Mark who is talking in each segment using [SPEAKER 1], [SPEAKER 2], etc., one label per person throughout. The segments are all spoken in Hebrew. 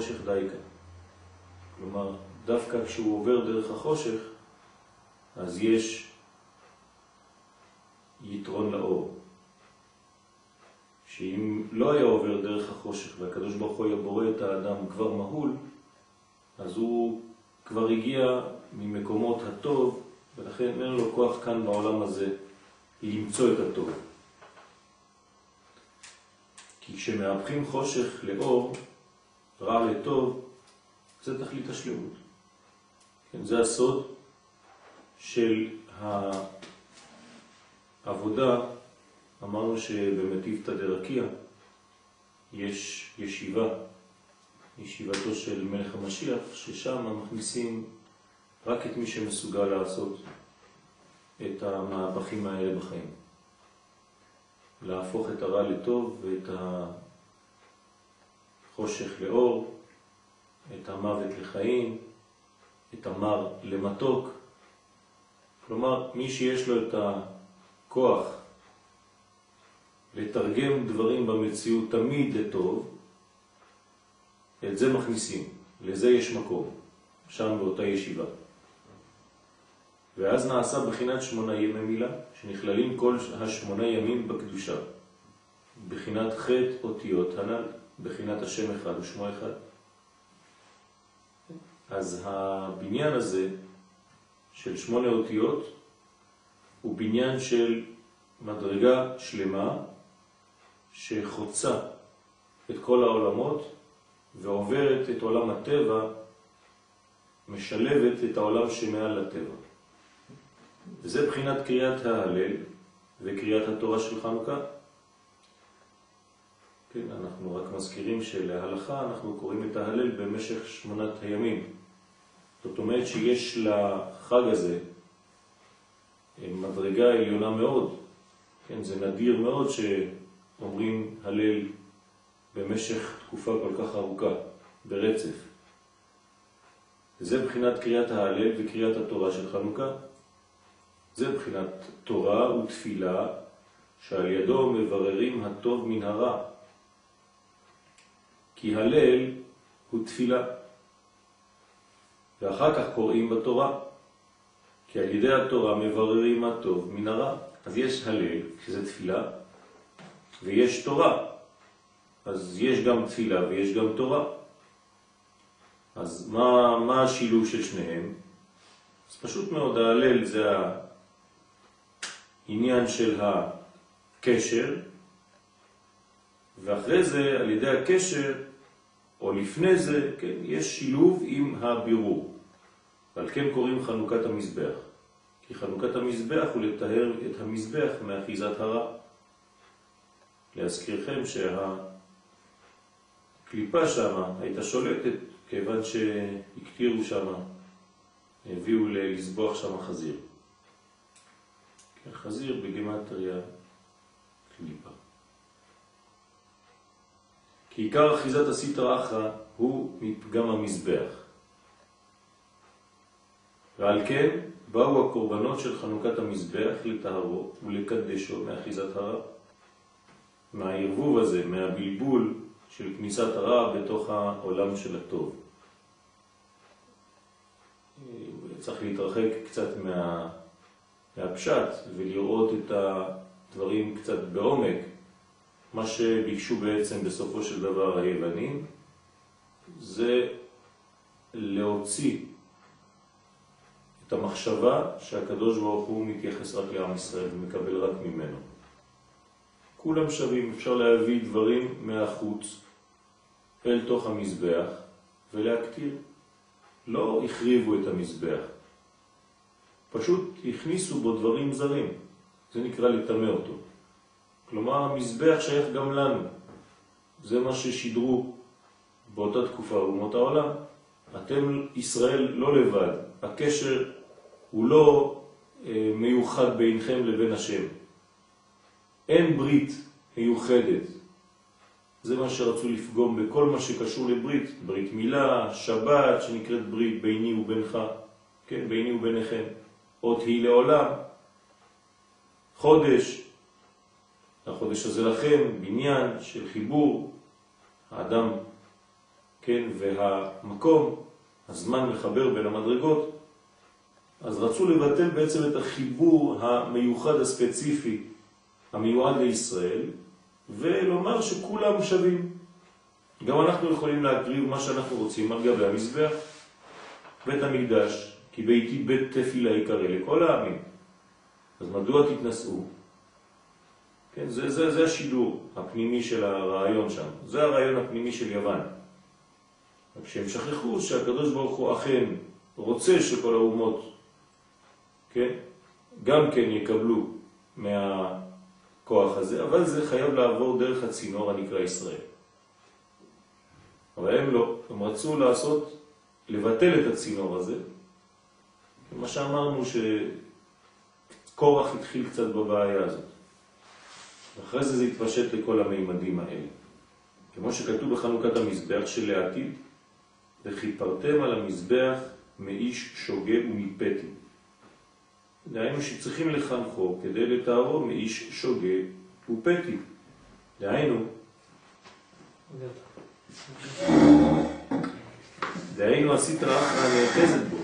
[SPEAKER 1] מן החושך דייקה. כלומר, דווקא כשהוא עובר דרך החושך, אז יש יתרון לאור. שאם לא היה עובר דרך החושך והקדוש ברוך הוא היה בורא את האדם כבר מהול, אז הוא כבר הגיע ממקומות הטוב, ולכן אין לו כוח כאן בעולם הזה למצוא את הטוב. כי כשמהפכים חושך לאור, רע לטוב, זה תכלית השלמות. כן, זה הסוד של העבודה אמרנו שבמטיבתא דרקיע יש ישיבה, ישיבתו של מלך המשיח, ששם מכניסים רק את מי שמסוגל לעשות את המהפכים האלה בחיים. להפוך את הרע לטוב ואת החושך לאור, את המוות לחיים, את המר למתוק. כלומר, מי שיש לו את הכוח לתרגם דברים במציאות תמיד לטוב, את זה מכניסים, לזה יש מקום, שם באותה ישיבה. ואז נעשה בחינת שמונה ימי מילה, שנכללים כל השמונה ימים בקדושה, בחינת חטא אותיות הנ"ל, בחינת השם אחד ושמו אחד. אז הבניין הזה של שמונה אותיות הוא בניין של מדרגה שלמה שחוצה את כל העולמות ועוברת את עולם הטבע, משלבת את העולם שמעל לטבע. וזה בחינת קריאת ההלל וקריאת התורה של חנוכה. כן, אנחנו רק מזכירים שלהלכה אנחנו קוראים את ההלל במשך שמונת הימים. זאת אומרת שיש לחג הזה מדרגה עליונה מאוד. כן, זה נדיר מאוד ש... אומרים הלל במשך תקופה כל כך ארוכה, ברצף. זה בחינת קריאת ההלל וקריאת התורה של חנוכה. זה בחינת תורה ותפילה שעל ידו מבררים הטוב מן הרע. כי הלל הוא תפילה. ואחר כך קוראים בתורה, כי על ידי התורה מבררים הטוב מן הרע. אז יש הלל, שזה תפילה, ויש תורה. אז יש גם תפילה ויש גם תורה. אז מה, מה השילוב של שניהם? אז פשוט מאוד, ההלל זה העניין של הקשר, ואחרי זה, על ידי הקשר, או לפני זה, כן, יש שילוב עם הבירור. ועל כן קוראים חנוכת המזבח. כי חנוכת המזבח הוא לתאר את המזבח מאחיזת הרע. להזכירכם שהקליפה שם הייתה שולטת כיוון שהקטירו שם, הביאו לסבוח שם חזיר. חזיר בגמטריה קליפה. עיקר אחיזת הסטרא אחרא הוא מפגם המזבח. ועל כן באו הקורבנות של חנוכת המזבח לטהרו ולקדשו מאחיזת הרע. מהערבוב הזה, מהבלבול של כניסת הרע בתוך העולם של הטוב. צריך להתרחק קצת מה, מהפשט ולראות את הדברים קצת בעומק. מה שביקשו בעצם בסופו של דבר היוונים זה להוציא את המחשבה שהקדוש ברוך הוא מתייחס רק לעם ישראל ומקבל רק ממנו. כולם שווים, אפשר להביא דברים מהחוץ אל תוך המזבח ולהקטיר. לא החריבו את המזבח, פשוט הכניסו בו דברים זרים. זה נקרא לטמא אותו. כלומר, המזבח שייך גם לנו. זה מה ששידרו באותה תקופה אומות העולם. אתם ישראל לא לבד, הקשר הוא לא אה, מיוחד בינכם לבין השם. אין ברית מיוחדת. זה מה שרצו לפגום בכל מה שקשור לברית, ברית מילה, שבת שנקראת ברית ביני ובינך, כן, ביני וביניכם, אות היא לעולם, חודש, החודש הזה לכם, בניין של חיבור, האדם, כן, והמקום, הזמן מחבר בין המדרגות, אז רצו לבטל בעצם את החיבור המיוחד הספציפי המיועד לישראל, ולומר שכולם שווים. גם אנחנו יכולים להקריב מה שאנחנו רוצים על גבי המזבח. בית המקדש, כי ביתי בית תפילה יקרא לכל העמים. אז מדוע תתנסו? כן, זה, זה, זה השידור הפנימי של הרעיון שם. זה הרעיון הפנימי של יוון. רק שהם שכחו שהקדוש ברוך הוא אכן רוצה שכל האומות, כן, גם כן יקבלו מהכוח הזה, אבל זה חייב לעבור דרך הצינור הנקרא ישראל. אבל הם לא, הם רצו לעשות, לבטל את הצינור הזה, מה שאמרנו שקורח התחיל קצת בבעיה הזאת. אחרי זה זה התפשט לכל המימדים האלה. כמו שכתוב בחנוכת המזבח שלעתיד, וכיפרתם על המזבח מאיש שוגה ומפתי. דהיינו שצריכים לחנכו כדי לתארו מאיש שוגה ופתי. דהיינו, דהיינו הסטרא אחרא נאחזת בו.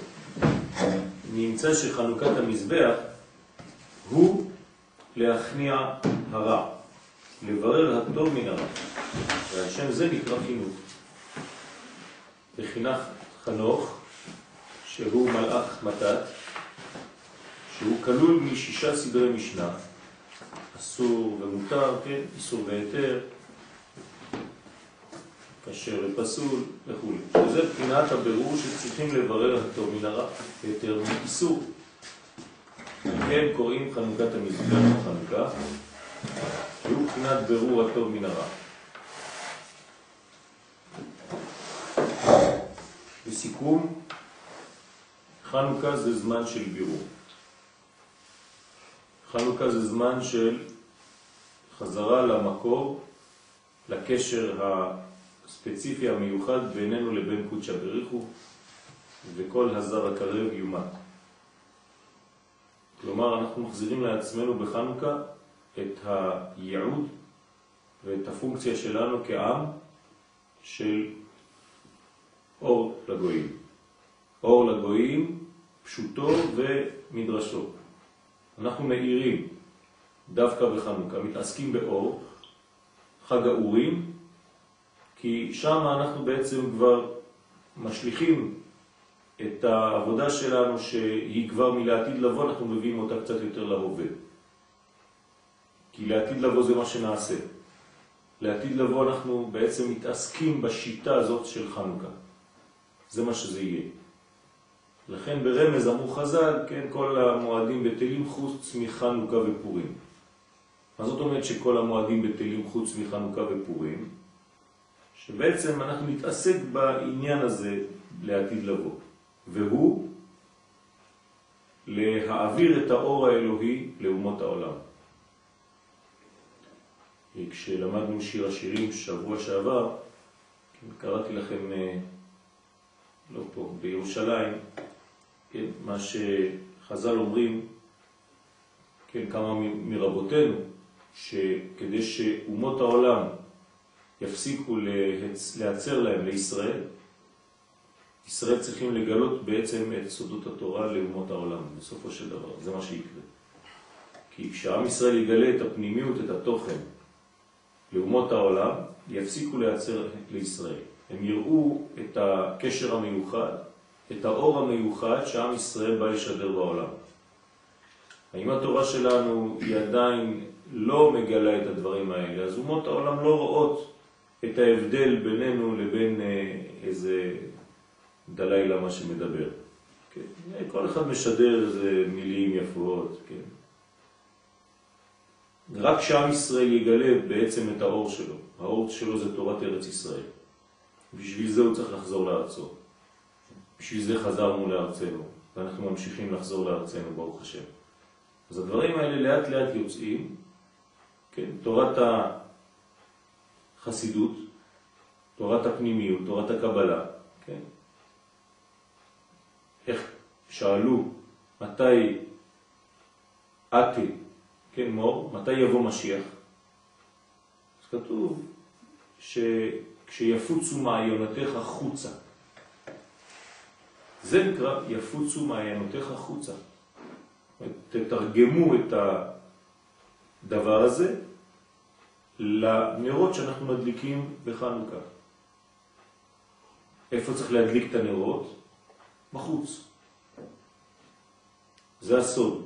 [SPEAKER 1] נמצא שחנוכת המזבח הוא להכניע הרע, לברר הטוב מן הרע. והשם זה נקרא חינוך. וחינך חנוך, שהוא מלאך מתת, שהוא כלול משישה סדרי משנה, אסור ומותר, כן, איסור והיתר, כשר ופסול וכו'. שזה בחינת הבירור שצריכים לברר הטוב מן הרע, היתר מאיסור. כן קוראים חנוכת המזבח חנוכה, שהוא בחינת בירור הטוב מן הרע. לסיכום, חנוכה זה זמן של בירור. חנוכה זה זמן של חזרה למקור, לקשר הספציפי המיוחד בינינו לבין קודשא בריחו, וכל הזר הקרב יומת. כלומר, אנחנו מחזירים לעצמנו בחנוכה את הייעוד ואת הפונקציה שלנו כעם של אור לגויים. אור לגויים, פשוטו ומדרשו. אנחנו מאירים דווקא בחנוכה, מתעסקים באור, חג האורים, כי שם אנחנו בעצם כבר משליכים את העבודה שלנו שהיא כבר מלעתיד לבוא, אנחנו מביאים אותה קצת יותר להווה. כי לעתיד לבוא זה מה שנעשה. לעתיד לבוא אנחנו בעצם מתעסקים בשיטה הזאת של חנוכה. זה מה שזה יהיה. לכן ברמז אמרו חז"ל, כן, כל המועדים בטלים חוץ מחנוכה ופורים. מה זאת אומרת שכל המועדים בטלים חוץ מחנוכה ופורים? שבעצם אנחנו נתעסק בעניין הזה לעתיד לבוא. והוא להעביר את האור האלוהי לאומות העולם. כשלמדנו שיר השירים שבוע שעבר, קראתי לכם, אה, לא פה, בירושלים, כן, מה שחז"ל אומרים, כן, כמה מרבותינו, שכדי שאומות העולם יפסיקו להצר להם לישראל, ישראל צריכים לגלות בעצם את סודות התורה לאומות העולם, בסופו של דבר, זה מה שיקרה. כי כשעם ישראל יגלה את הפנימיות, את התוכן, לאומות העולם, יפסיקו להיעצר לישראל. הם יראו את הקשר המיוחד, את האור המיוחד שעם ישראל בא לשדר בעולם. האם התורה שלנו היא עדיין לא מגלה את הדברים האלה, אז אומות העולם לא רואות את ההבדל בינינו לבין אה, איזה דלי למה שמדבר. כן? כל אחד משדר איזה מילים יפות, כן? רק שעם ישראל יגלה בעצם את האור שלו. האור שלו זה תורת ארץ ישראל. בשביל זה הוא צריך לחזור לארצו. בשביל זה חזרנו לארצנו, ואנחנו ממשיכים לחזור לארצנו, ברוך השם. אז הדברים האלה לאט לאט יוצאים, כן? תורת החסידות, תורת הפנימיות, תורת הקבלה, כן? איך שאלו מתי אתי, כן מור, מתי יבוא משיח? אז כתוב שכשיפוצו מעיונותיך חוצה. זה נקרא יפוצו מעיינותיך חוצה. תתרגמו את הדבר הזה לנרות שאנחנו מדליקים בחנוכה. איפה צריך להדליק את הנרות? בחוץ. זה הסוד.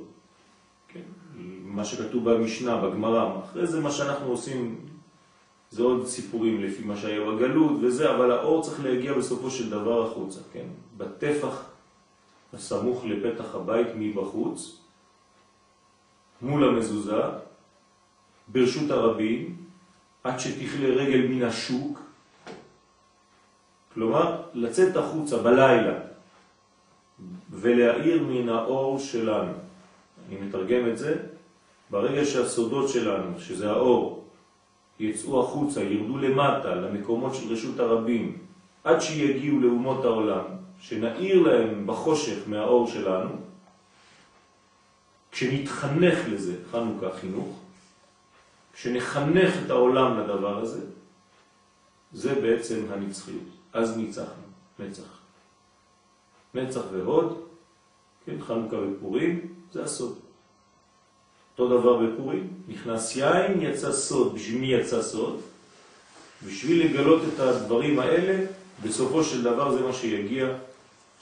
[SPEAKER 1] כן? מה שכתוב במשנה, בגמרא. אחרי זה מה שאנחנו עושים זה עוד סיפורים לפי מה שהיה בגלות וזה, אבל האור צריך להגיע בסופו של דבר החוצה, כן? בטפח הסמוך לפתח הבית מבחוץ, מול המזוזה, ברשות הרבים, עד שתכלה רגל מן השוק, כלומר, לצאת החוצה בלילה ולהאיר מן האור שלנו. אני מתרגם את זה, ברגע שהסודות שלנו, שזה האור, יצאו החוצה, ירדו למטה, למקומות של רשות הרבים, עד שיגיעו לאומות העולם, שנאיר להם בחושך מהאור שלנו, כשנתחנך לזה, חנוכה חינוך, כשנחנך את העולם לדבר הזה, זה בעצם הנצחיות. אז ניצחנו, נצח. נצח והוד, כן, חנוכה ופורים, זה הסוד. אותו דבר בפורים, נכנס יין, יצא סוד. בשביל מי יצא סוד? בשביל לגלות את הדברים האלה, בסופו של דבר זה מה שיגיע,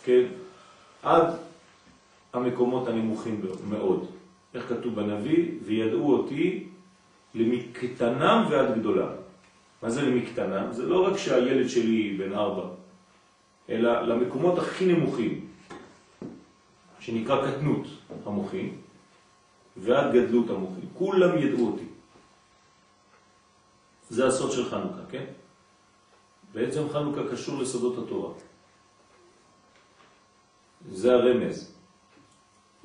[SPEAKER 1] כן, עד המקומות הנמוכים מאוד. איך כתוב בנביא? וידעו אותי למקטנם ועד גדולה. מה זה למקטנם? זה לא רק שהילד שלי בן ארבע, אלא למקומות הכי נמוכים, שנקרא קטנות המוחים, ועד גדלות המוחים. כולם ידעו אותי. זה הסוד של חנוכה, כן? בעצם חנוכה קשור לסודות התורה. זה הרמז,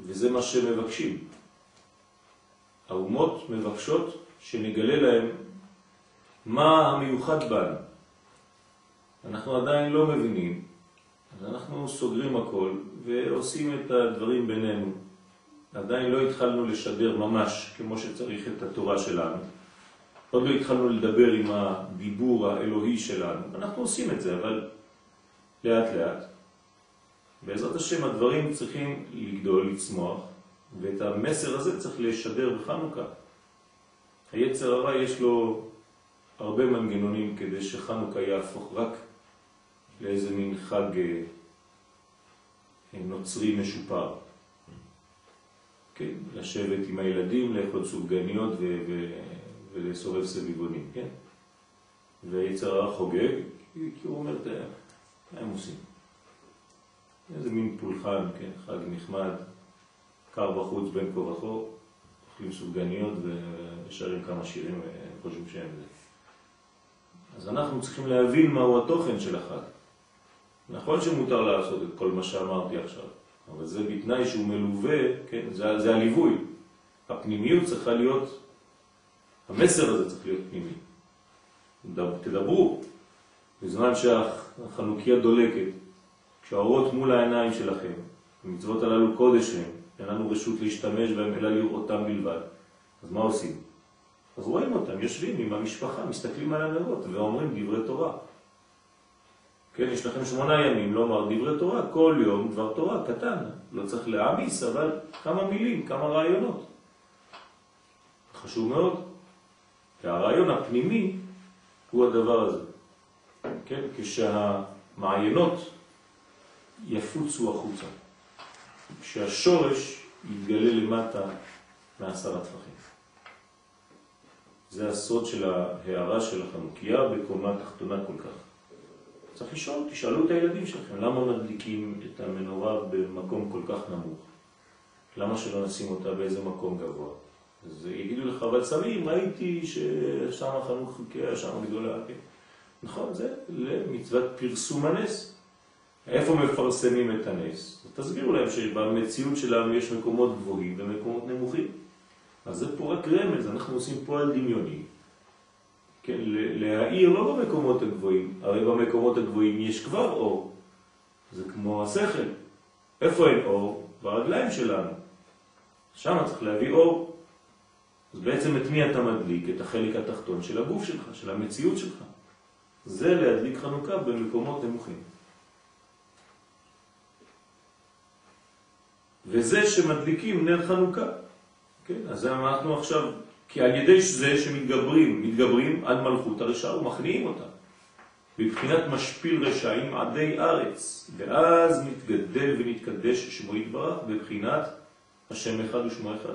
[SPEAKER 1] וזה מה שמבקשים. האומות מבקשות שנגלה להם מה המיוחד בנו. אנחנו עדיין לא מבינים, אז אנחנו סוגרים הכל ועושים את הדברים בינינו. עדיין לא התחלנו לשדר ממש כמו שצריך את התורה שלנו. עוד לא התחלנו לדבר עם הדיבור האלוהי שלנו. אנחנו עושים את זה, אבל לאט לאט. בעזרת השם הדברים צריכים לגדול, לצמוח, ואת המסר הזה צריך לשדר בחנוכה. היצר הרע יש לו הרבה מנגנונים כדי שחנוכה יהפוך רק לאיזה מין חג אה, נוצרי משופר. כן, לשבת עם הילדים, לאכול סופגניות ולסובב סביבונים, כן? ויצר הרע חוגג, כי הוא אומר, מה הם עושים? איזה מין פולחן, כן, חג נחמד, קר בחוץ בין כה וכה, אוכלים סופגניות ושרים כמה שירים וחושבים שהם זה. אז אנחנו צריכים להבין מהו התוכן של החג. נכון שמותר לעשות את כל מה שאמרתי עכשיו, אבל זה בתנאי שהוא מלווה, כן, זה, זה הליווי. הפנימיות צריכה להיות, המסר הזה צריך להיות פנימי. תדברו, בזמן שהחנוכיה דולקת, כשהאורות מול העיניים שלכם, המצוות הללו קודש הם, אין לנו רשות להשתמש בהם אלא לראותם בלבד. אז מה עושים? אז רואים אותם, יושבים עם המשפחה, מסתכלים על הנרות ואומרים דברי תורה. כן, יש לכם שמונה ימים לומר דברי תורה, כל יום דבר תורה קטן, לא צריך להעמיס, אבל כמה מילים, כמה רעיונות. חשוב מאוד. והרעיון הפנימי הוא הדבר הזה. כן, כשהמעיינות יפוצו החוצה. כשהשורש יתגלה למטה מעשרה טפחים. זה הסוד של ההערה של החנוכיה בקומה תחתונה כל כך. צריך לשאול, תשאלו את הילדים שלכם, למה מדליקים את המנורה במקום כל כך נמוך? למה שלא נשים אותה באיזה מקום גבוה? אז יגידו לך, אבל סמים, ראיתי ששם החנוכיה, שם גדולה, כן. נכון, זה למצוות פרסום הנס. איפה מפרסמים את הנס? תסבירו להם שבמציאות שלנו יש מקומות גבוהים ומקומות נמוכים. אז זה פה רק רמז, אנחנו עושים פועל דמיוני. כן, להעיר לא במקומות הגבוהים, הרי במקומות הגבוהים יש כבר אור. זה כמו השכל. איפה אין אור? ברגליים שלנו. שם צריך להביא אור. אז בעצם את מי אתה מדליק? את החלק התחתון של הגוף שלך, של המציאות שלך. זה להדליק חנוכה במקומות נמוכים. וזה שמדליקים נר חנוכה. כן, אז אנחנו עכשיו, כי על ידי זה שמתגברים, מתגברים עד מלכות הרשע ומכניעים אותה. בבחינת משפיל רשעים עדי ארץ, ואז מתגדל ונתקדש שמו יתברך בבחינת השם אחד ושמו אחד.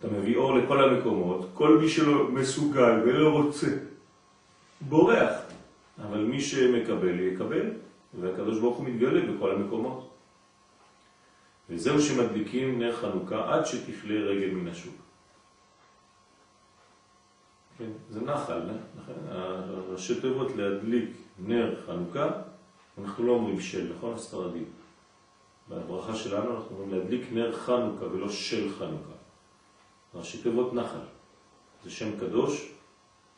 [SPEAKER 1] אתה מביא אור לכל המקומות, כל מי שלא מסוגל ולא רוצה, בורח. אבל מי שמקבל יקבל, והקדוש ברוך הוא מתגלה בכל המקומות. וזהו שמדליקים נר חנוכה עד שתכלה רגל מן השוק. כן, זה נחל, נכון? הראשי תיבות להדליק נר חנוכה, אנחנו לא אומרים של, נכון? הספרדים. בברכה שלנו אנחנו אומרים להדליק נר חנוכה ולא של חנוכה. ראשי תיבות נחל. זה שם קדוש,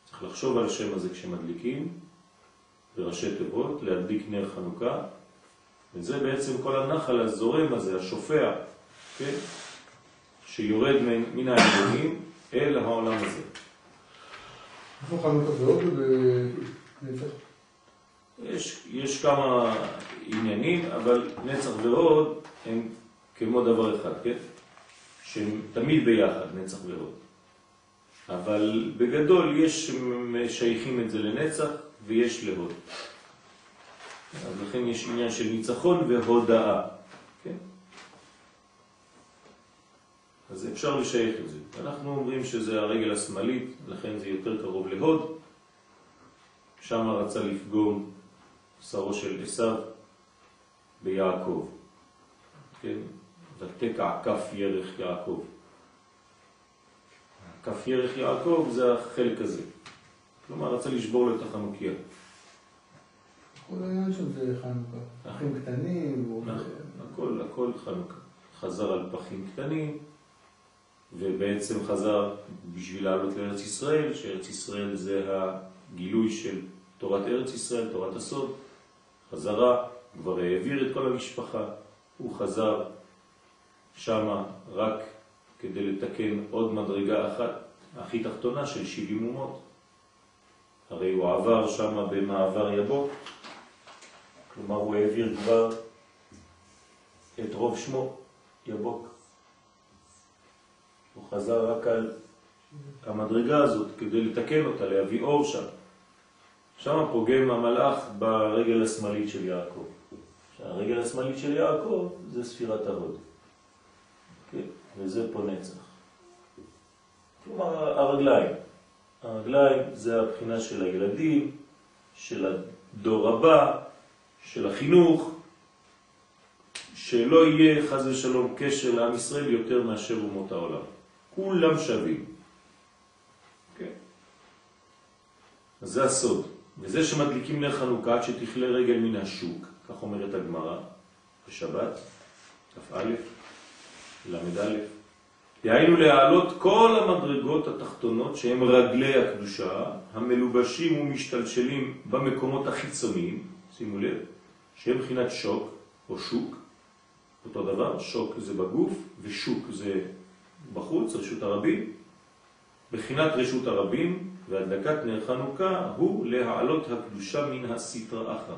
[SPEAKER 1] צריך לחשוב על השם הזה כשמדליקים, בראשי תיבות, להדליק נר חנוכה, וזה בעצם כל הנחל הזורם הזה, השופע, כן? שיורד מן העליונים אל העולם הזה.
[SPEAKER 2] איפה חנוכה ועוד ובנצח?
[SPEAKER 1] יש, יש כמה עניינים, אבל נצח ועוד הם כמו דבר אחד, כן? שהם תמיד ביחד, נצח ועוד. אבל בגדול יש שייכים את זה לנצח ויש להוד. אז לכן יש עניין של ניצחון והודאה. כן? אז אפשר לשייך את זה. אנחנו אומרים שזה הרגל השמאלית, לכן זה יותר קרוב להוד. שם רצה לפגום שרו של עשיו ביעקב. כן? ותקע כף ירך יעקב. כף ירך יעקב זה החלק הזה. כלומר, רצה לשבור לו את החנוכיה.
[SPEAKER 2] כל העניין שם זה חנוכה. פחים קטנים.
[SPEAKER 1] נכון, הכל, הכל חנוכה. חזר על פחים קטנים, ובעצם חזר בשביל לעלות לארץ ישראל, שארץ ישראל זה הגילוי של תורת ארץ ישראל, תורת הסוד. חזרה, כבר העביר את כל המשפחה, הוא חזר שמה רק כדי לתקן עוד מדרגה אחת, הכי תחתונה של 70 אומות. הרי הוא עבר שם במעבר יבוק, כלומר הוא העביר כבר את רוב שמו, יבוק. חזר רק על המדרגה הזאת כדי לתקן אותה, להביא אור שם. שם פוגם המלאך ברגל השמאלית של יעקב. הרגל השמאלית של יעקב זה ספירת ההוד. כן? וזה פה נצח. כלומר הרגליים. הרגליים זה הבחינה של הילדים, של הדור הבא, של החינוך, שלא יהיה חז ושלום קשר לעם ישראל יותר מאשר אומות העולם. כולם שווים. כן. אז זה הסוד. וזה שמדליקים נר חנוכה עד שתכלה רגל מן השוק, כך אומרת הגמרא בשבת, כ"א, ל"א, דהיינו להעלות כל המדרגות התחתונות שהם רגלי הקדושה, המלובשים ומשתלשלים במקומות החיצוניים, שימו לב, שהם בחינת שוק או שוק, אותו דבר, שוק זה בגוף ושוק זה בחוץ, רשות הרבים. בחינת רשות הרבים והדלקת נר חנוכה הוא להעלות הקדושה מן הסתרא אחר.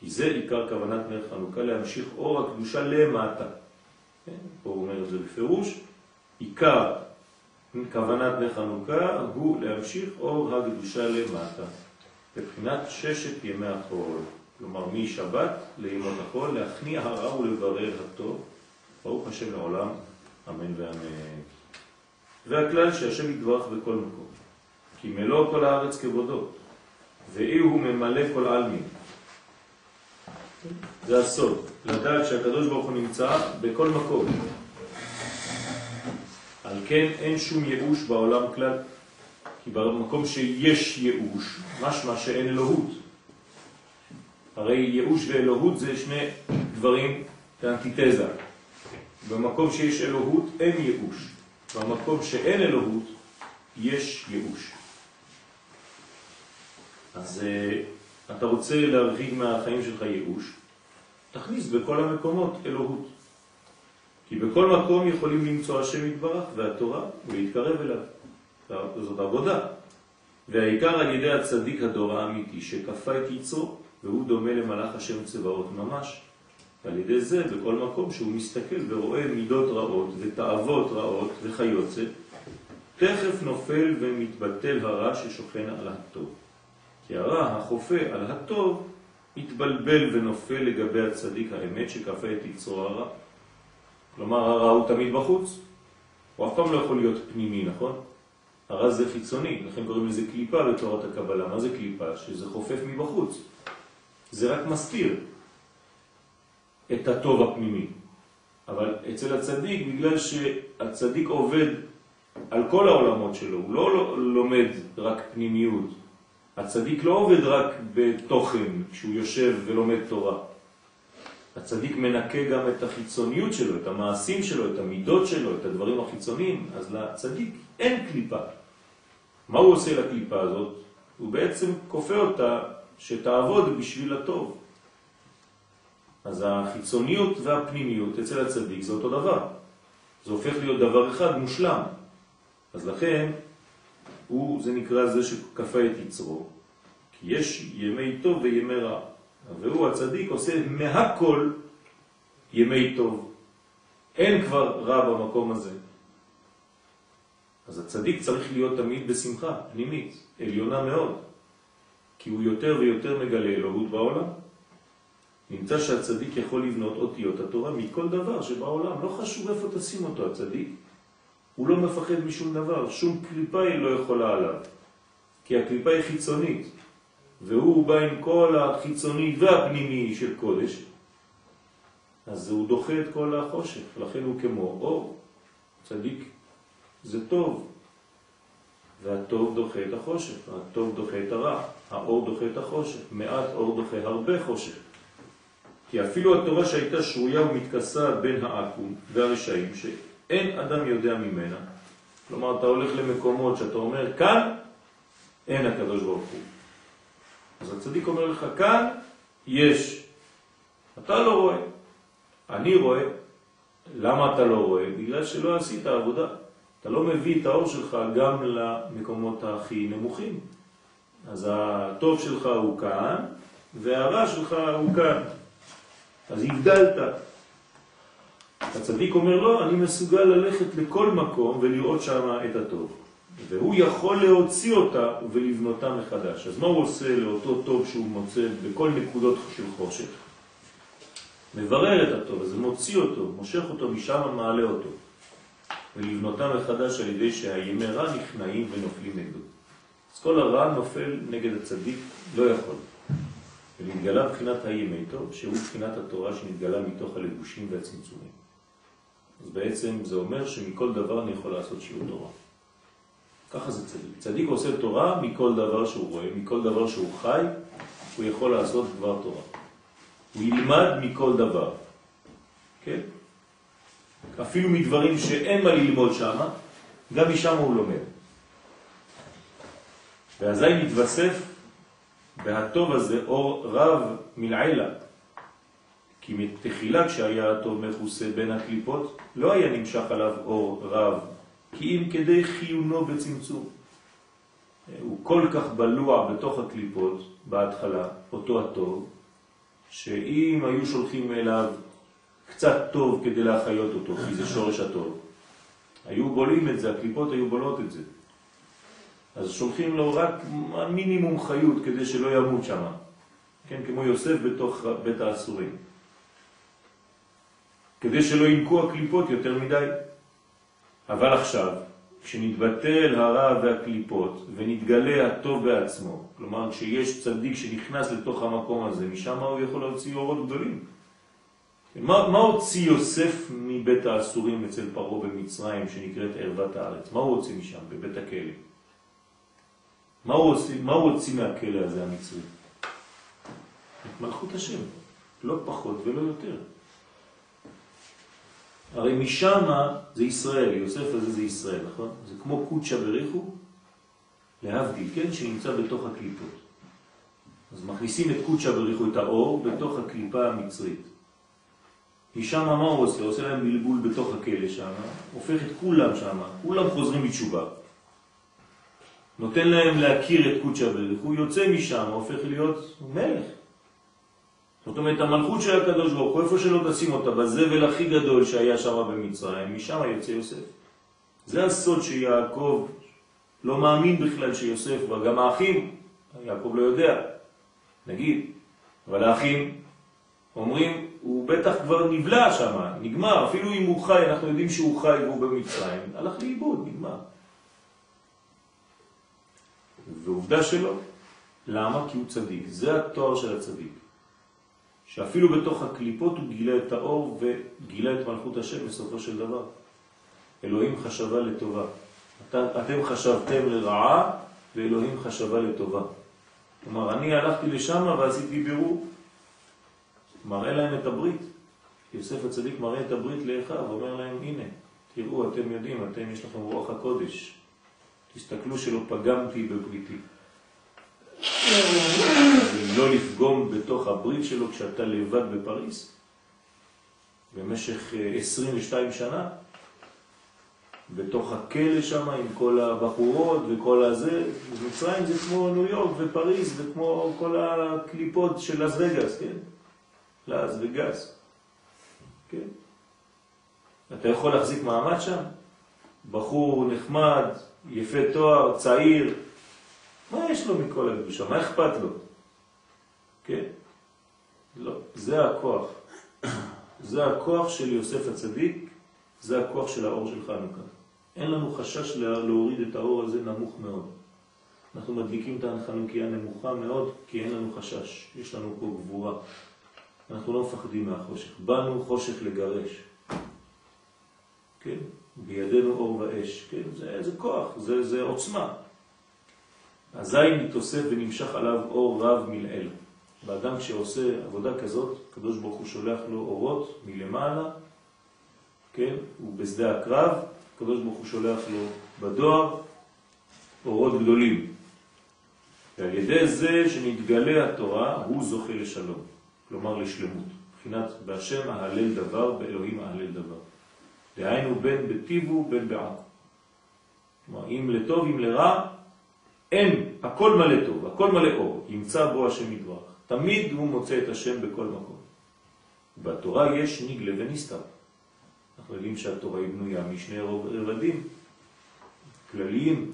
[SPEAKER 1] כי זה עיקר כוונת נר חנוכה, להמשיך אור הקדושה למטה. כן? פה הוא אומר את זה בפירוש, עיקר כוונת נר חנוכה הוא להמשיך אור הקדושה למטה. בבחינת ששת ימי החול, כלומר משבת לימות החול, להכניע הרע ולברר הטוב, ברוך השם לעולם, אמן ואמן. והכלל שהשם יתברך בכל מקום. כי מלוא כל הארץ כבודו, ואי הוא ממלא כל עלמין. זה הסוד, לדעת שהקדוש ברוך הוא נמצא בכל מקום. על כן אין שום ייאוש בעולם כלל, כי במקום שיש ייאוש, משמע שאין אלוהות. הרי ייאוש ואלוהות זה שני דברים, זה אנטיתזה. במקום שיש אלוהות אין ייאוש, במקום שאין אלוהות יש ייאוש. אז uh, אתה רוצה להרחיק מהחיים שלך ייאוש, תכניס בכל המקומות אלוהות. כי בכל מקום יכולים למצוא השם יתברך והתורה ולהתקרב אליו. זאת עבודה. והעיקר על ידי הצדיק הדור האמיתי שכפה את יצרו, והוא דומה למלאך השם צבאות ממש. ועל ידי זה, בכל מקום שהוא מסתכל ורואה מידות רעות ותאוות רעות וחיוצת, תכף נופל ומתבטל הרע ששוכן על הטוב. כי הרע החופה על הטוב מתבלבל ונופל לגבי הצדיק האמת שכפה את יצרו הרע. כלומר, הרע הוא תמיד בחוץ. הוא אף פעם לא יכול להיות פנימי, נכון? הרע זה חיצוני, לכן קוראים לזה קליפה בתורת הקבלה. מה זה קליפה? שזה חופף מבחוץ. זה רק מסתיר את הטוב הפנימי. אבל אצל הצדיק, בגלל שהצדיק עובד על כל העולמות שלו, הוא לא לומד רק פנימיות. הצדיק לא עובד רק בתוכן כשהוא יושב ולומד תורה. הצדיק מנקה גם את החיצוניות שלו, את המעשים שלו, את המידות שלו, את הדברים החיצוניים, אז לצדיק אין קליפה. מה הוא עושה לקליפה הזאת? הוא בעצם כופה אותה שתעבוד בשביל הטוב. אז החיצוניות והפנימיות אצל הצדיק זה אותו דבר. זה הופך להיות דבר אחד מושלם. אז לכן, הוא, זה נקרא זה שכפה את יצרו, כי יש ימי טוב וימי רע. והוא הצדיק עושה מהכל ימי טוב. אין כבר רע במקום הזה. אז הצדיק צריך להיות תמיד בשמחה פנימית, עליונה מאוד, כי הוא יותר ויותר מגלה אלוהות בעולם. נמצא שהצדיק יכול לבנות אותיות התורה מכל דבר שבעולם, לא חשוב איפה תשים אותו הצדיק. הוא לא מפחד משום דבר, שום קליפה היא לא יכולה עליו, כי הקליפה היא חיצונית, והוא בא עם כל החיצוני והפנימי של קודש, אז הוא דוחה את כל החושך, לכן הוא כמו אור, צדיק זה טוב, והטוב דוחה את החושך, הטוב דוחה את הרע, האור דוחה את החושך, מעט אור דוחה הרבה חושך. כי אפילו התורה שהייתה שרויה ומתכסה בין העקום והרשעים, שאין אדם יודע ממנה, כלומר אתה הולך למקומות שאתה אומר כאן אין הקדוש ברוך הוא. אז הצדיק אומר לך כאן יש, אתה לא רואה, אני רואה. למה אתה לא רואה? בגלל שלא עשית עבודה. אתה לא מביא את האור שלך גם למקומות הכי נמוכים. אז הטוב שלך הוא כאן, והרע שלך הוא כאן. אז הבדלת. הצדיק אומר לו, אני מסוגל ללכת לכל מקום ולראות שם את הטוב. והוא יכול להוציא אותה ולבנותה מחדש. אז מה הוא עושה לאותו טוב שהוא מוצא בכל נקודות של חושך? מברר את הטוב הזה, מוציא אותו, מושך אותו משם, מעלה אותו. ולבנותה מחדש על ידי שהימי רע נכנעים ונופלים נגדו. אז כל הרע נופל נגד הצדיק, לא יכול. ונתגלה בחינת הימי טוב, שהוא בחינת התורה שנתגלה מתוך הלבושים והצמצומים. אז בעצם זה אומר שמכל דבר אני יכול לעשות שיעור תורה. ככה זה צדיק. צדיק עושה תורה מכל דבר שהוא רואה, מכל דבר שהוא חי, הוא יכול לעשות דבר תורה. הוא ילמד מכל דבר. כן? אפילו מדברים שאין מה ללמוד שם, גם משם הוא לומד. ואזי מתווסף בהטוב הזה אור רב מלעילה. כי מתחילה כשהיה הטוב מכוסה בין הקליפות, לא היה נמשך עליו אור רב, כי אם כדי חיונו בצמצום. הוא כל כך בלוע בתוך הקליפות בהתחלה, אותו הטוב, שאם היו שולחים אליו קצת טוב כדי להחיות אותו, כי זה שורש הטוב. היו בולים את זה, הקליפות היו בולות את זה. אז שולחים לו רק מינימום חיות כדי שלא ימות שם. כן, כמו יוסף בתוך בית האסורים. כדי שלא ינקו הקליפות יותר מדי. אבל עכשיו, כשנתבטל הרע והקליפות ונתגלה הטוב בעצמו, כלומר כשיש צדיק שנכנס לתוך המקום הזה, משם הוא יכול להוציא אורות גדולים. מה, מה הוציא יוסף מבית האסורים אצל פרעה במצרים שנקראת ערוות הארץ? מה הוא הוציא משם, בבית הכלא? מה הוא הוציא, מה הוא הוציא מהכלא הזה המצרי? את מלכות השם, לא פחות ולא יותר. הרי משם זה ישראל, יוסף הזה זה ישראל, נכון? זה כמו קודשא בריחו, להבדיל, כן? שנמצא בתוך הקליפות. אז מכניסים את קודשא בריחו, את האור, בתוך הקליפה המצרית. משם מה הוא עושה? עושה להם בלבול בתוך הכלא שם, הופך את כולם שם, כולם חוזרים בתשובה. נותן להם להכיר את קודשא בריחו, יוצא משם, הופך להיות מלך. זאת אומרת, המלכות של הקדוש ברוך הוא, איפה שלא תשים אותה, בזבל הכי גדול שהיה שם במצרים, משם יוצא יוסף. זה הסוד שיעקב לא מאמין בכלל שיוסף, וגם האחים, יעקב לא יודע, נגיד, אבל האחים אומרים, הוא בטח כבר נבלע שם, נגמר, אפילו אם הוא חי, אנחנו יודעים שהוא חי והוא במצרים, הלך לאיבוד, נגמר. ועובדה שלא. למה? כי הוא צדיק. זה התואר של הצדיק. שאפילו בתוך הקליפות הוא גילה את האור וגילה את מלכות השם בסופו של דבר. אלוהים חשבה לטובה. אתם חשבתם לרעה ואלוהים חשבה לטובה. כלומר, אני הלכתי לשם ועשיתי בירור, מראה להם את הברית. יוסף הצדיק מראה את הברית לאחיו, אומר להם, הנה, תראו, אתם יודעים, אתם יש לכם רוח הקודש. תסתכלו שלא פגמתי בבריתי. לא לפגום בתוך הברית שלו כשאתה לבד בפריס במשך 22 אה, שנה בתוך הכלא שם עם כל הבחורות וכל הזה, מצרים זה כמו ניו יורק ופריס וכמו כל הקליפות של לס וגאס, כן? לס וגאס, כן? אתה יכול להחזיק מעמד שם? בחור נחמד, יפה תואר, צעיר, מה יש לו מכל הקדושה? מה אכפת לו? כן? לא, זה הכוח. זה הכוח של יוסף הצדיק, זה הכוח של האור של חנוכה. אין לנו חשש להוריד את האור הזה נמוך מאוד. אנחנו מדליקים את החנוכיה נמוכה מאוד, כי אין לנו חשש, יש לנו פה גבורה. אנחנו לא מפחדים מהחושך. באנו חושך לגרש. כן? בידינו אור ואש. כן? זה, זה כוח, זה, זה עוצמה. הזין מתוסף ונמשך עליו אור רב מלעיל. באדם שעושה עבודה כזאת, הקדוש ברוך הוא שולח לו אורות מלמעלה, כן? הוא בשדה הקרב, הקדוש ברוך הוא שולח לו בדואר אורות גדולים. ועל ידי זה שנתגלה התורה, הוא זוכה לשלום, כלומר לשלמות. מבחינת בהשם אהלל דבר, באלוהים אהלל דבר. דהיינו בין בטיבו בין בעכו. כלומר, אם לטוב אם לרע, אין, הכל מלא טוב, הכל מלא אור, ימצא בו השם יתברך. תמיד הוא מוצא את השם בכל מקום. בתורה יש נגלה ונסתר. אנחנו יודעים שהתורה היא בנויה משני רבדים כלליים,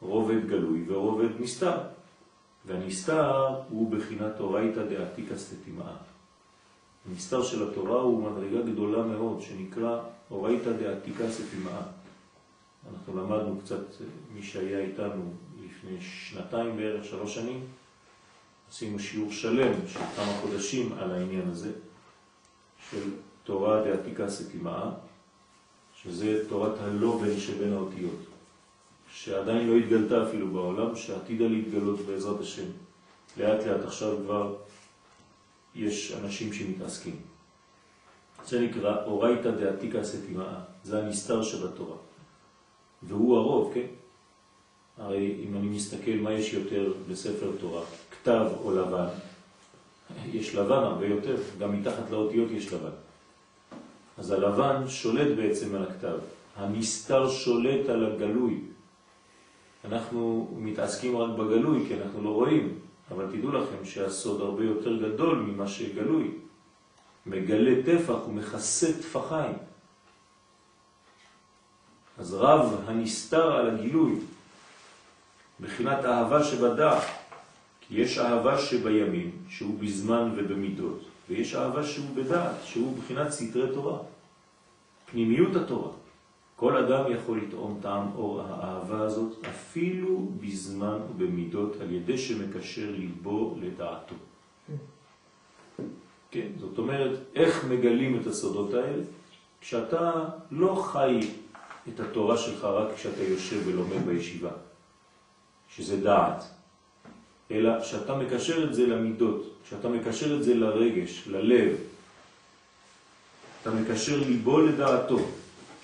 [SPEAKER 1] רובד גלוי ורובד נסתר. והנסתר הוא בחינת תורייתא דעתיקא סתימאה. הנסתר של התורה הוא מדרגה גדולה מאוד שנקרא אורייתא דעתיקא סתימאה. אנחנו למדנו קצת, מי שהיה איתנו לפני שנתיים בערך, שלוש שנים, עשינו שיעור שלם של כמה חודשים על העניין הזה, של תורה דעתיקה סתימאה, שזה תורת הלובן שבין האותיות, שעדיין לא התגלתה אפילו בעולם, שעתידה להתגלות בעזרת השם. לאט לאט עכשיו כבר יש אנשים שמתעסקים. זה נקרא אורייתא דעתיקה סתימאה, זה הנסתר של התורה. והוא הרוב, כן? הרי אם אני מסתכל מה יש יותר בספר תורה, כתב או לבן, יש לבן הרבה יותר, גם מתחת לאותיות יש לבן. אז הלבן שולט בעצם על הכתב, הנסתר שולט על הגלוי. אנחנו מתעסקים רק בגלוי כי אנחנו לא רואים, אבל תדעו לכם שהסוד הרבה יותר גדול ממה שגלוי. מגלה טפח ומכסה טפחיים. אז רב הנסתר על הגילוי, בחינת אהבה שבדעת, כי יש אהבה שבימים, שהוא בזמן ובמידות, ויש אהבה שהוא בדעת, שהוא בחינת סתרי תורה, פנימיות התורה. כל אדם יכול לטעום טעם אור האהבה הזאת אפילו בזמן ובמידות על ידי שמקשר ליבו לדעתו. כן, זאת אומרת, איך מגלים את הסודות האלה? כשאתה לא חי את התורה שלך רק כשאתה יושב ולומד בישיבה, שזה דעת, אלא שאתה מקשר את זה למידות, שאתה מקשר את זה לרגש, ללב, אתה מקשר ליבו לדעתו,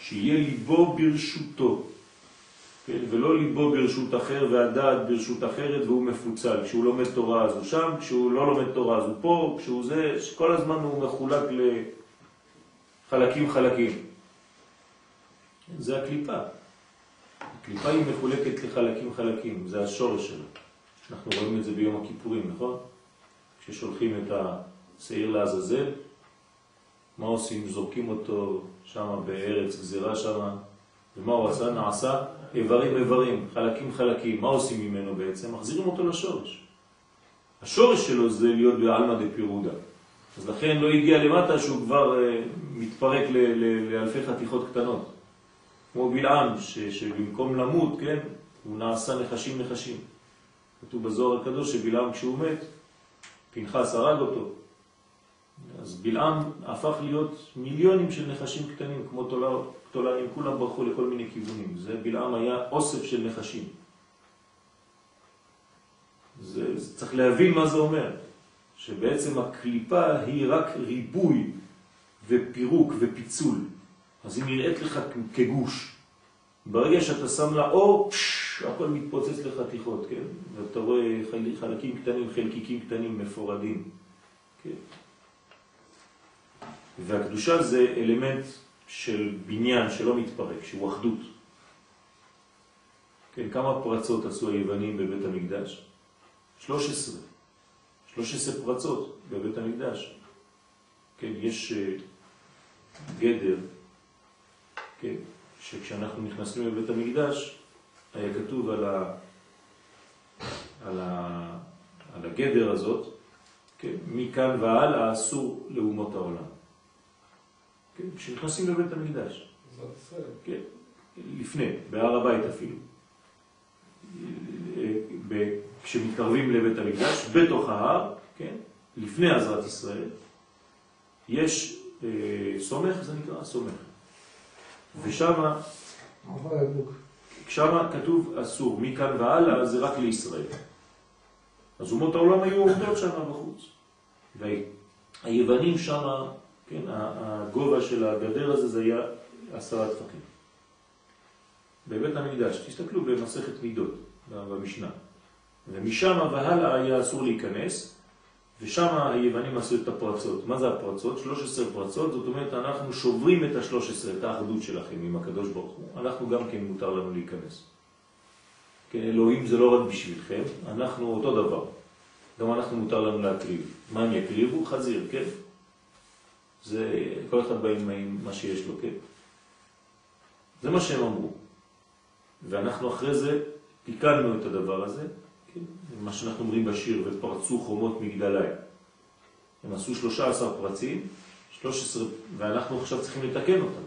[SPEAKER 1] שיהיה ליבו ברשותו, כן? ולא ליבו ברשות אחר והדעת ברשות אחרת והוא מפוצל. כשהוא לומד תורה אז הוא שם, כשהוא לא לומד תורה אז הוא פה, כשהוא זה, כל הזמן הוא מחולק לחלקים חלקים. זה הקליפה. הקליפה היא מחולקת לחלקים חלקים, זה השורש שלה. אנחנו רואים את זה ביום הכיפורים, נכון? כששולחים את השעיר לעזאזל, מה עושים? זורקים אותו שם בארץ גזירה שם, ומה הוא עשה? נעשה איברים איברים, חלקים חלקים. מה עושים ממנו בעצם? מחזירים אותו לשורש. השורש שלו זה להיות בעלמא דפירודה. אז לכן לא הגיע למטה שהוא כבר uh, מתפרק לאלפי חתיכות קטנות. כמו בלעם, שבמקום למות, כן, הוא נעשה נחשים נחשים. כתוב בזוהר הקדוש שבלעם כשהוא מת, פנחס הרג אותו. אז בלעם הפך להיות מיליונים של נחשים קטנים, כמו תולעים, כולם ברחו לכל מיני כיוונים. זה בלעם היה אוסף של נחשים. זה, זה צריך להבין מה זה אומר, שבעצם הקליפה היא רק ריבוי ופירוק ופיצול. אז היא נראית לך כגוש. ברגע שאתה שם לה אור, פש, הכל מתפוצץ לחתיכות, כן? ואתה רואה חלקים קטנים, חלקיקים קטנים מפורדים, כן? והקדושה זה אלמנט של בניין שלא מתפרק, שהוא אחדות. כן, כמה פרצות עשו היוונים בבית המקדש? 13. 13 פרצות בבית המקדש. כן, יש אה, גדר, כן, שכשאנחנו נכנסים לבית המקדש, היה כתוב על, ה, על, ה, על הגדר הזאת, כן, מכאן והלאה אסור לאומות העולם. כן, כשנכנסים לבית המקדש. כן, לפני, בהר הבית אפילו. כשמתקרבים לבית המקדש, בתוך ההר, כן, לפני עזרת ישראל, יש אה, סומך, זה נקרא סומך. ושם, שם כתוב אסור, מכאן והלאה זה רק לישראל. אז אומות העולם היו עובדות שם בחוץ. והיוונים שם כן, הגובה של הגדר הזה זה היה עשרה טפחים. בבית המקדש, תסתכלו במסכת מידות, במשנה. ומשם והלאה היה אסור להיכנס, ושם היוונים עשו את הפרצות. מה זה הפרצות? 13 פרצות, זאת אומרת אנחנו שוברים את ה-13, את האחדות שלכם עם הקדוש ברוך הוא, אנחנו גם כן מותר לנו להיכנס. כן, אלוהים זה לא רק בשבילכם, אנחנו אותו דבר. גם אנחנו מותר לנו להקריב. מה הם יקריבו? חזיר, כן? זה כל אחד בא עם מה שיש לו, כן? זה מה שהם אמרו. ואנחנו אחרי זה תיקנו את הדבר הזה, כן? מה שאנחנו אומרים בשיר, ופרצו חומות מגדלי. הם עשו 13 פרצים, 13, ואנחנו עכשיו צריכים לתקן אותם.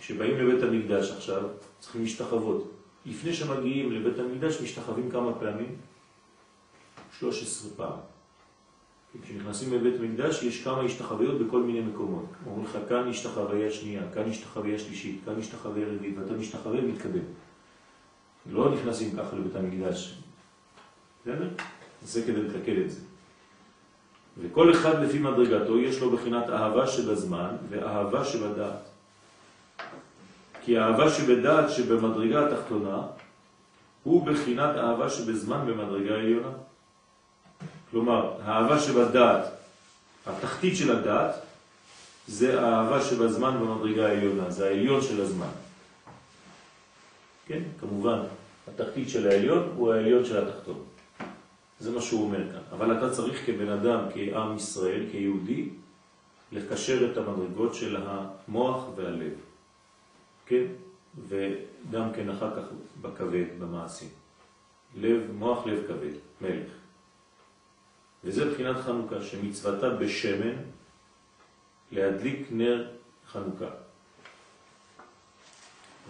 [SPEAKER 1] כשבאים לבית המקדש עכשיו, צריכים להשתחוות. לפני שמגיעים לבית המקדש משתחווים כמה פעמים? 13 פעם. כשנכנסים לבית מקדש יש כמה השתחוויות בכל מיני מקומות. אומרים לך, כאן השתחוויה שנייה, כאן השתחוויה שלישית, כאן השתחוויה רביעית, ואתה משתחווה ומתקדם. לא נכנסים ככה לבית המקדש. בסדר? זה כדי לתקן את זה. וכל אחד לפי מדרגתו יש לו בחינת אהבה שבזמן ואהבה שבדעת. כי האהבה שבדעת שבמדרגה התחתונה הוא בחינת אהבה שבזמן במדרגה העליונה. כלומר, האהבה שבדעת, התחתית של הדעת, זה האהבה שבזמן במדרגה העליונה, זה העליון של הזמן. כן, כמובן, התחתית של העליון הוא העליון של התחתון. זה מה שהוא אומר כאן. אבל אתה צריך כבן אדם, כעם ישראל, כיהודי, לקשר את המדרגות של המוח והלב. כן? וגם כן אחר כך בכבד, במעשים. לב, מוח, לב, כבד, מלך. וזה בחינת חנוכה, שמצוותה בשמן להדליק נר חנוכה.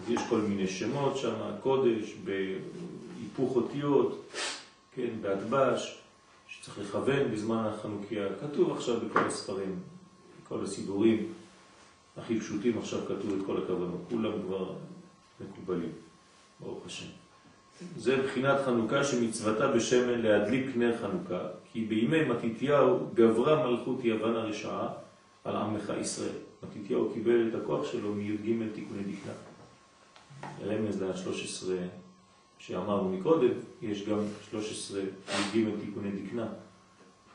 [SPEAKER 1] אז יש כל מיני שמות שם, קודש, בהיפוך אותיות, כן, בהדבש, שצריך לכוון בזמן החנוכיה. כתוב עכשיו בכל הספרים, בכל הסידורים הכי פשוטים, עכשיו כתוב את כל הכוונות, כולם כבר מקובלים, ברוך השם. זה בחינת חנוכה שמצוותה בשמן להדליק נר חנוכה, כי בימי מתיתיהו גברה מלכות יוון הרשעה על עמך ישראל. מתיתיהו קיבל את הכוח שלו מי"ג תיקוני דקנה. רמז ל-13 שאמרנו מקודם, יש גם 13 י"ג תיקוני דקנה.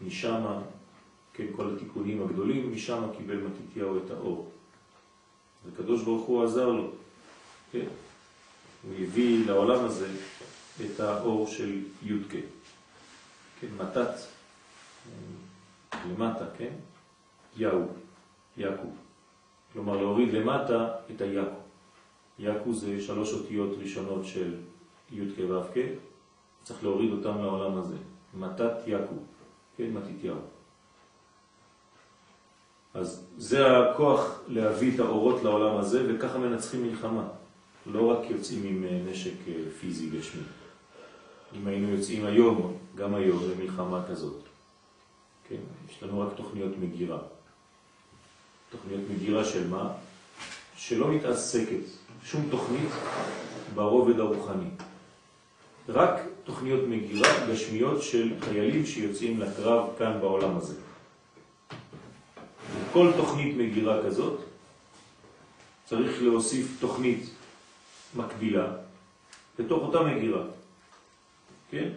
[SPEAKER 1] משם, כן, כל התיקונים הגדולים, משם קיבל מתיתיהו את האור. וקדוש ברוך הוא עזר לו, כן? הוא הביא לעולם הזה את האור של י"ק. כן, מתת, למטה, כן? יאו, יעקב. כלומר, להוריד למטה את היעקב. יעקב זה שלוש אותיות ראשונות של י' כ' צריך להוריד אותם לעולם הזה. מתת יעקב, כן, מתיתיהו. אז זה הכוח להביא את האורות לעולם הזה, וככה מנצחים מלחמה. לא רק יוצאים עם אה, נשק אה, פיזי גשמי. אם היינו יוצאים היום, גם היום, למלחמה כזאת. כן, יש לנו רק תוכניות מגירה. תוכניות מגירה של מה? שלא מתעסקת שום תוכנית ברובד הרוחני. רק תוכניות מגירה גשמיות של חיילים שיוצאים לקרב כאן בעולם הזה. כל תוכנית מגירה כזאת צריך להוסיף תוכנית מקבילה בתוך אותה מגירה. כן?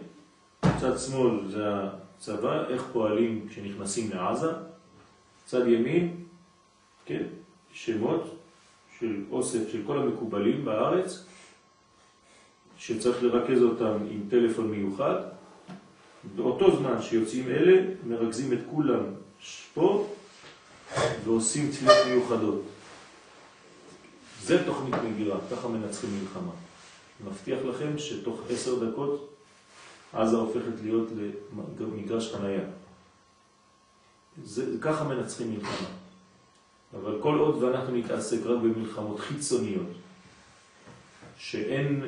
[SPEAKER 1] צד שמאל זה הצבא, איך פועלים כשנכנסים לעזה, צד ימין, כן? שמות של אוסף של כל המקובלים בארץ, שצריך לרכז אותם עם טלפון מיוחד. באותו זמן שיוצאים אלה, מרכזים את כולם פה ועושים תפילות מיוחדות. זה תוכנית מגירה, ככה מנצחים מלחמה. מבטיח לכם שתוך עשר דקות עזה הופכת להיות למגרש חנייה. זה, ככה מנצחים מלחמה. אבל כל עוד ואנחנו נתעסק רק במלחמות חיצוניות, שאין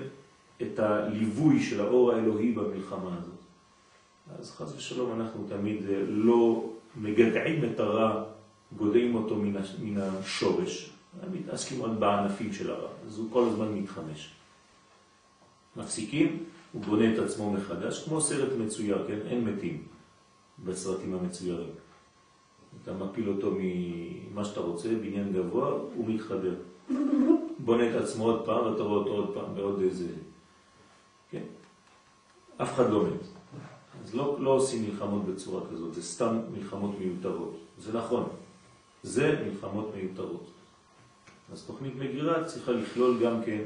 [SPEAKER 1] את הליווי של האור האלוהי במלחמה הזאת, אז חז ושלום אנחנו תמיד לא מגדעים את הרע, גודעים אותו מן השורש, מתעסקים רק בענפים של הרע, אז הוא כל הזמן מתחמש. מפסיקים, הוא בונה את עצמו מחדש, כמו סרט מצויר, כן? אין מתים בסרטים המצוירים. אתה מפיל אותו ממה שאתה רוצה, בניין גבוה, הוא מתחבר. בונה את עצמו עוד פעם, ואתה רואה אותו עוד פעם בעוד איזה... כן? אף אחד לא מת. אז לא, לא עושים מלחמות בצורה כזאת, זה סתם מלחמות מיותרות. זה נכון, זה מלחמות מיותרות. אז תוכנית מגירה צריכה לכלול גם כן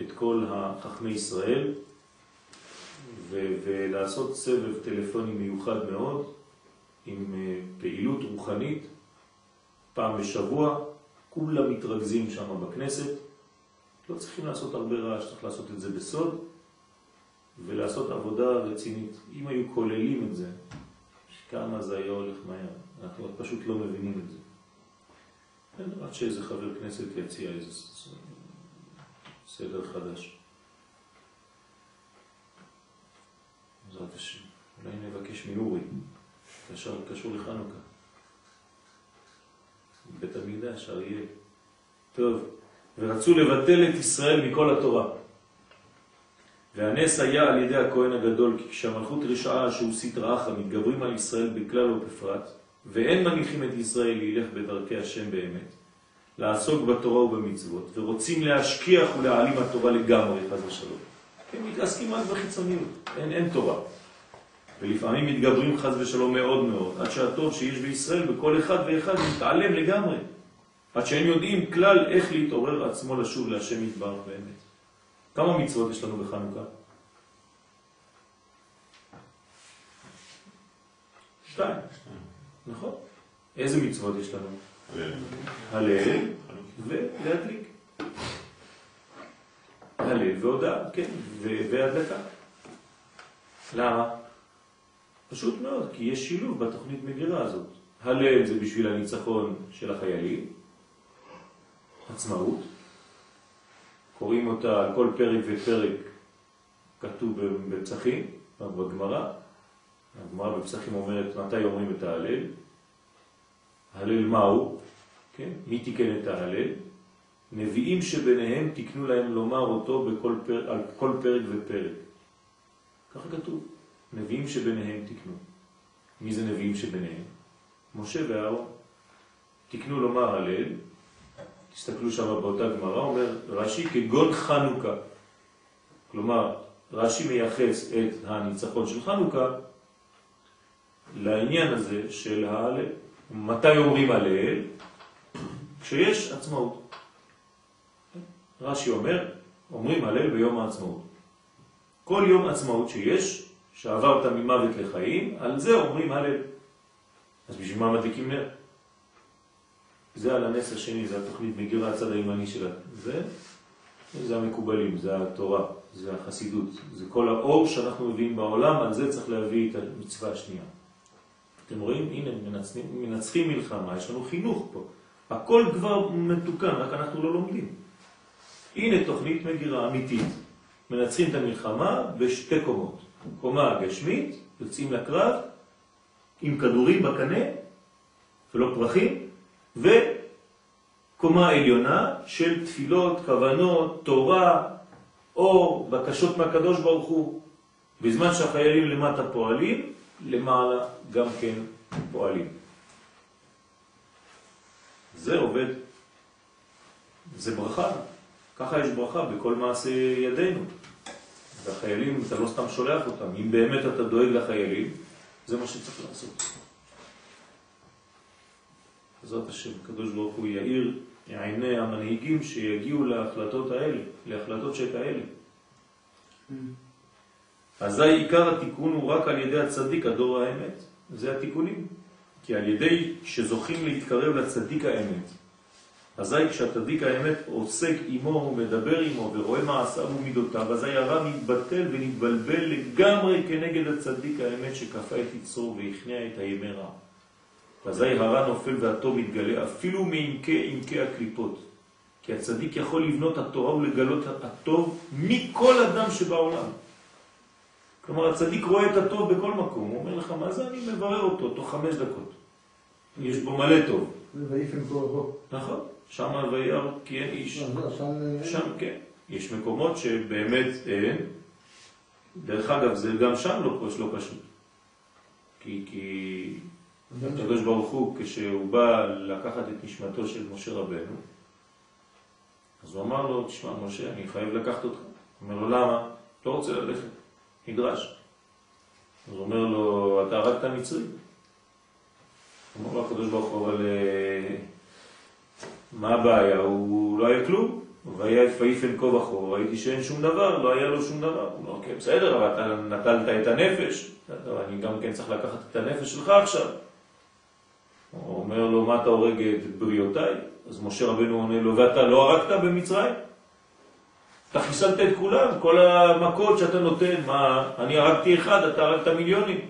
[SPEAKER 1] את כל החכמי ישראל ולעשות סבב טלפוני מיוחד מאוד עם אה, פעילות רוחנית פעם בשבוע, כולם מתרכזים שם בכנסת, לא צריכים לעשות הרבה רעש, צריך לעשות את זה בסוד ולעשות עבודה רצינית. אם היו כוללים את זה, כמה זה היה הולך מהר, אנחנו פשוט לא מבינים את זה. עד שאיזה חבר כנסת יציע איזה סדר חדש. בעזרת השם. אולי נבקש מאורי, קשור, קשור לחנוכה. בית המקדש, אריה. טוב, ורצו לבטל את ישראל מכל התורה. והנס היה על ידי הכהן הגדול, כי כשהמלכות רשעה שהוא סטרא אחא מתגברים על ישראל בכלל ובפרט, ואין מניחים את ישראל לילך בדרכי השם באמת, לעסוק בתורה ובמצוות, ורוצים להשכיח ולהעלים התורה לגמרי, חז ושלום. הם מתעסקים רק בחיצוניות, אין, אין תורה. ולפעמים מתגברים חז ושלום מאוד מאוד, עד שהטוב שיש בישראל בכל אחד ואחד מתעלם לגמרי, עד שהם יודעים כלל איך להתעורר עצמו לשוב להשם יתברך באמת. כמה מצוות יש לנו בחנוכה? שתיים. נכון. איזה מצוות יש לנו? הלל ולהדליק. הלל והודעה, כן, והדלקה. למה? פשוט מאוד, כי יש שילוב בתוכנית מגירה הזאת. הלל זה בשביל הניצחון של החיילים, עצמאות, קוראים אותה על כל פרק ופרק, כתוב בפסחים, בגמרא. הגמרא בפסחים אומרת מתי אומרים את ההלל. הלל מהו? כן? מי תיקן את ההלל? נביאים שביניהם תקנו להם לומר אותו בכל פר... על כל פרק ופרק. ככה כתוב, נביאים שביניהם תקנו. מי זה נביאים שביניהם? משה ואהרון. תקנו לומר הלל, תסתכלו שם באותה גמרא, אומר רש"י כגון חנוכה. כלומר, רש"י מייחס את הניצחון של חנוכה לעניין הזה של ההלל. מתי אומרים הלל? כשיש עצמאות. רש"י אומר, אומרים הלל ביום העצמאות. כל יום עצמאות שיש, שעברת ממוות לחיים, על זה אומרים הלל. אז בשביל מה מדליקים נר? זה על הנס השני, זה התוכנית מגירה הצד הימני שלה. זה, זה המקובלים, זה התורה, זה החסידות, זה כל האור שאנחנו מביאים בעולם, על זה צריך להביא את המצווה השנייה. אתם רואים? הנה, מנצחים, מנצחים מלחמה, יש לנו חינוך פה. הכל כבר מתוקן, רק אנחנו לא לומדים. הנה תוכנית מגירה אמיתית. מנצחים את המלחמה בשתי קומות. קומה גשמית, יוצאים לקרב עם כדורים בקנה ולא פרחים, וקומה עליונה של תפילות, כוונות, תורה, אור, בקשות מהקדוש ברוך הוא. בזמן שהחיילים למטה פועלים, למעלה גם כן פועלים. זה עובד, זה ברכה, ככה יש ברכה בכל מעשה ידינו. והחיילים, אתה לא סתם שולח אותם, אם באמת אתה דואג לחיילים, זה מה שצריך לעשות. בעזרת השם, הקדוש ברוך הוא יאיר עיני המנהיגים שיגיעו להחלטות האלה, להחלטות שכאלה. אזי עיקר התיקון הוא רק על ידי הצדיק, הדור האמת. זה התיקונים. כי על ידי שזוכים להתקרב לצדיק האמת, אזי כשהצדיק האמת עוסק עמו ומדבר עמו ורואה מעשיו ומידותיו, אזי הרע מתבטל ונתבלבל לגמרי כנגד הצדיק האמת שכפה את יצרו והכניע את הימי רע. אזי הרע נופל והטוב מתגלה אפילו מעמקי עמקי הקליפות. כי הצדיק יכול לבנות התורה ולגלות הטוב מכל אדם שבעולם. כלומר, הצדיק רואה את הטוב בכל מקום. הוא אומר לך, מה זה אני מברר אותו תוך חמש דקות. יש בו מלא טוב. נכון, שם וירא כי אין איש. שם כן. יש מקומות שבאמת אין. דרך אגב, זה גם שם לא, לא פשוט. כי, כי הקדוש ברוך הוא, כשהוא בא לקחת את נשמתו של משה רבנו, אז הוא אמר לו, תשמע, משה, אני חייב לקחת אותך. הוא אומר לו, למה? לא רוצה ללכת. נדרש. אז הוא אומר לו, אתה הרגת מצרי. אומר לו הקדוש ברוך הוא, אבל אה, מה הבעיה? הוא לא היה כלום. והיה פייפן כה וכה, ראיתי שאין שום דבר, לא היה לו שום דבר. הוא אומר, כן, בסדר, אבל אתה נטלת את הנפש, אני גם כן צריך לקחת את הנפש שלך עכשיו. הוא אומר לו, מה אתה הורג את בריאותיי? אז משה רבנו עונה לו, ואתה לא הרגת במצרים? אתה חיסלת את כולם, כל המכות שאתה נותן, מה, אני הרגתי אחד, אתה הרגת מיליונים.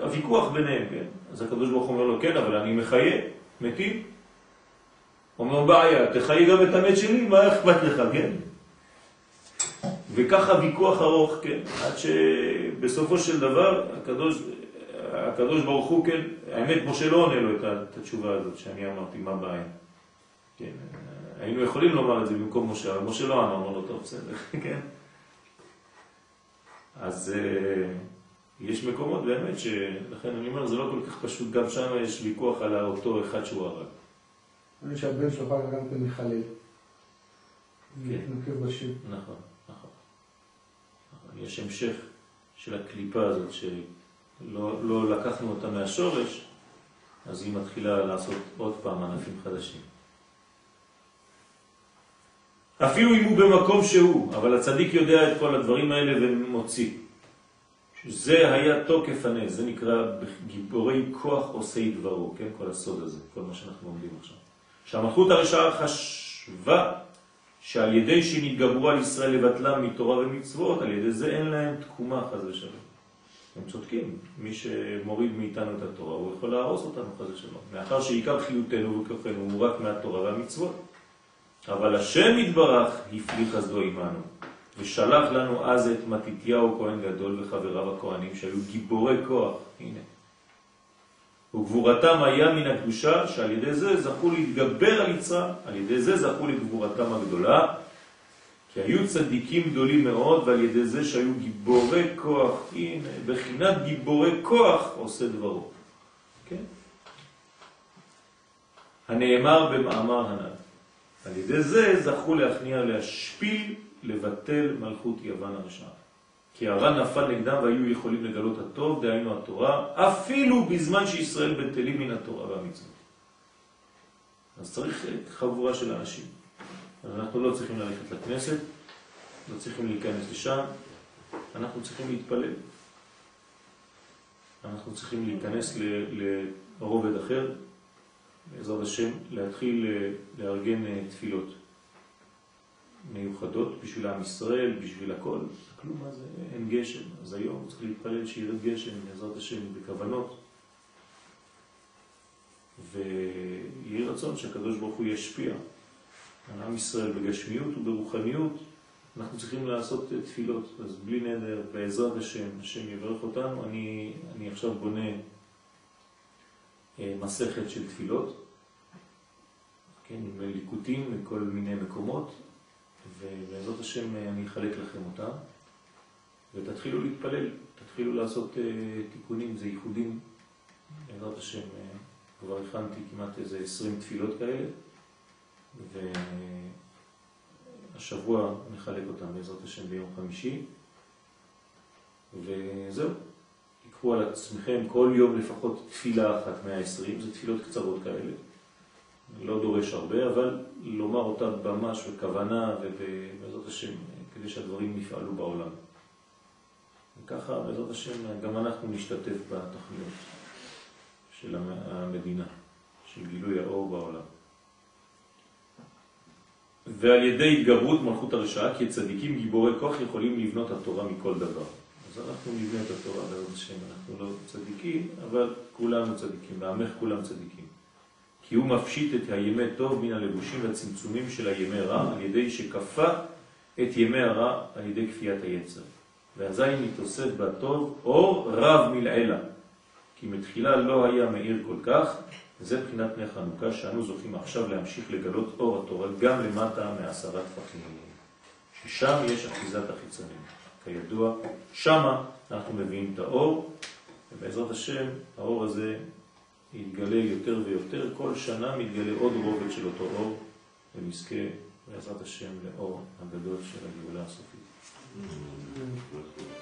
[SPEAKER 1] הוויכוח ביניהם, כן? אז הקדוש אומר לו, כן, אבל אני מחיה, מתים. אומר, בעיה, תחי גם את המת שלי, מה אכפת לך, כן? וככה ויכוח ארוך, כן? עד שבסופו של דבר, הקדוש, הקדוש ברוך הוא, כן, האמת, משה לא עונה לו את התשובה הזאת שאני אמרתי, מה בעיה? כן, היינו יכולים לומר את זה במקום משה, אבל משה לא אמר לו, טוב, בסדר, כן? אז uh, יש מקומות באמת שלכן אני אומר, זה לא כל כך פשוט, גם שם יש ויכוח על אותו אחד שהוא הרג.
[SPEAKER 2] אני שהבן שלך גם כן מחלל. כן. נוקב בשם.
[SPEAKER 1] נכון, נכון. יש המשך של הקליפה הזאת, שלא לא לקחנו אותה מהשורש, אז היא מתחילה לעשות עוד פעם ענפים חדשים. אפילו אם הוא במקום שהוא, אבל הצדיק יודע את כל הדברים האלה ומוציא. זה היה תוקף הנס, זה נקרא גיבורי כוח עושי דברו, כן? כל הסוד הזה, כל מה שאנחנו עומדים עכשיו. שהמלכות הרשעה חשבה שעל ידי שנתגברו על ישראל לבטלם מתורה ומצוות, על ידי זה אין להם תקומה חז ושלום. הם צודקים, מי שמוריד מאיתנו את התורה, הוא יכול להרוס אותנו חז ושלום. מאחר שעיקר חיותנו וכוחנו הוא רק מהתורה והמצוות. אבל השם יתברך הפליא חסדו עמנו, ושלח לנו אז את מתתיהו כהן גדול וחבריו הכהנים שהיו גיבורי כוח, הנה. וגבורתם היה מן הקדושה שעל ידי זה זכו להתגבר על יצרה, על ידי זה זכו לגבורתם הגדולה, כי היו צדיקים גדולים מאוד ועל ידי זה שהיו גיבורי כוח, הנה, בחינת גיבורי כוח עושה דברו. כן? הנאמר במאמר הנ"ל. על ידי זה זכו להכניע להשפיל, לבטל מלכות יוון הרשעה. כי הרע נפל נגדם והיו יכולים לגלות הטוב, דהיינו התורה, אפילו בזמן שישראל בטלים מן התורה והמצוות. אז צריך חבורה של אנשים. אנחנו לא צריכים ללכת לכנסת, לא צריכים להיכנס לשם, אנחנו צריכים להתפלל. אנחנו צריכים להיכנס לרובד אחר, בעזרת השם, להתחיל אה, לארגן אה, תפילות מיוחדות בשביל עם ישראל, בשביל הכל. כלום זה, אין גשם, אז היום צריך להתפלל שירד גשם, בעזרת השם, בכוונות. ויהי רצון שהקדוש ברוך הוא ישפיע על עם ישראל בגשמיות וברוחניות. אנחנו צריכים לעשות אה, תפילות, אז בלי נדר, בעזרת השם, השם יברך אותנו. אני, אני עכשיו בונה מסכת של תפילות, כן, עם ליקוטים מכל מיני מקומות, ובעזרת השם אני אחלק לכם אותם, ותתחילו להתפלל, תתחילו לעשות uh, תיקונים, זה ייחודים, בעזרת השם uh, כבר הכנתי כמעט איזה 20 תפילות כאלה, והשבוע נחלק אותם בעזרת השם ביום חמישי, וזהו. תיקחו על עצמכם כל יום לפחות תפילה אחת 120, זה תפילות קצרות כאלה. לא דורש הרבה, אבל לומר אותה ממש בכוונה ובעזרת השם, כדי שהדברים יפעלו בעולם. וככה, בעזרת השם, גם אנחנו נשתתף בתוכניות של המדינה, של גילוי האור בעולם. ועל ידי התגברות מלכות הרשעה, כי צדיקים גיבורי כוח יכולים לבנות התורה מכל דבר. אז אנחנו נבנה את התורה בעזרת השם, אנחנו לא צדיקים, אבל כולנו צדיקים, בעמך כולם צדיקים. כי הוא מפשיט את הימי טוב מן הלבושים והצמצומים של הימי רע, על ידי שכפה את ימי הרע על ידי כפיית היצר. ואזי מתוסף בטוב אור רב מלעילה, כי מתחילה לא היה מאיר כל כך, וזה בחינת פני חנוכה שאנו זוכים עכשיו להמשיך לגלות אור התורה גם למטה מעשרת טפחים, ששם יש אחיזת החיצונים. כידוע, שמה אנחנו מביאים את האור, ובעזרת השם האור הזה יתגלה יותר ויותר, כל שנה מתגלה עוד רובד של אותו אור, ונזכה בעזרת השם לאור הגדול של הגאולה הסופית. Thank you.